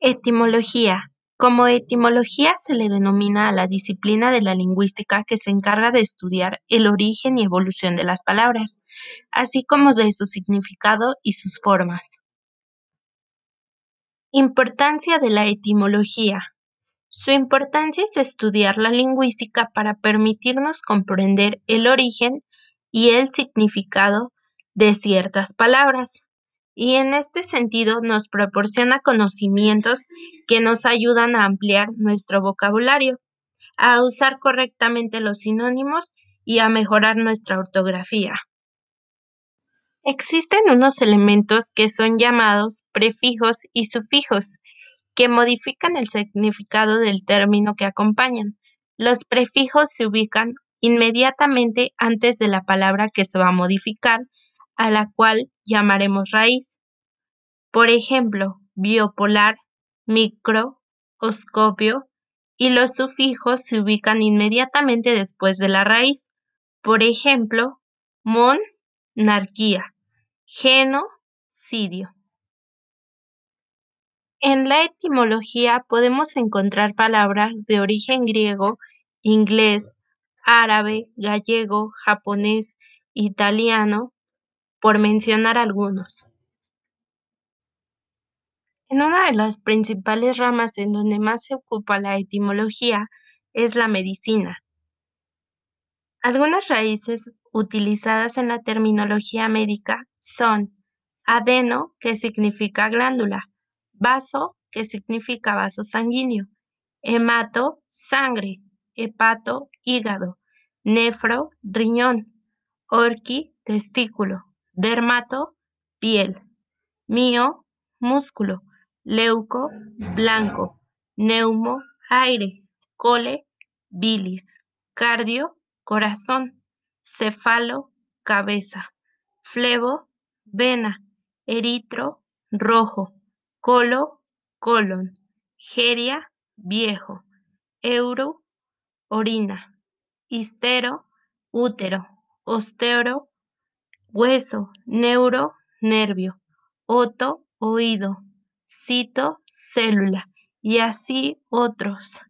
Etimología. Como etimología se le denomina a la disciplina de la lingüística que se encarga de estudiar el origen y evolución de las palabras, así como de su significado y sus formas. Importancia de la etimología. Su importancia es estudiar la lingüística para permitirnos comprender el origen y el significado de ciertas palabras y en este sentido nos proporciona conocimientos que nos ayudan a ampliar nuestro vocabulario, a usar correctamente los sinónimos y a mejorar nuestra ortografía. Existen unos elementos que son llamados prefijos y sufijos, que modifican el significado del término que acompañan. Los prefijos se ubican inmediatamente antes de la palabra que se va a modificar a la cual llamaremos raíz. Por ejemplo, biopolar, microscopio, y los sufijos se ubican inmediatamente después de la raíz. Por ejemplo, monarquía, genocidio. En la etimología podemos encontrar palabras de origen griego, inglés, árabe, gallego, japonés, italiano, por mencionar algunos. En una de las principales ramas en donde más se ocupa la etimología es la medicina. Algunas raíces utilizadas en la terminología médica son adeno, que significa glándula, vaso, que significa vaso sanguíneo, hemato, sangre, hepato, hígado, nefro, riñón, orqui, testículo, dermato, piel, mío, músculo, leuco, blanco, neumo, aire, cole, bilis, cardio, corazón, cefalo, cabeza, flebo, vena, eritro, rojo, colo, colon, geria, viejo, euro, orina, histero, útero, osteoro, hueso, neuro, nervio, oto, oído, cito, célula, y así otros.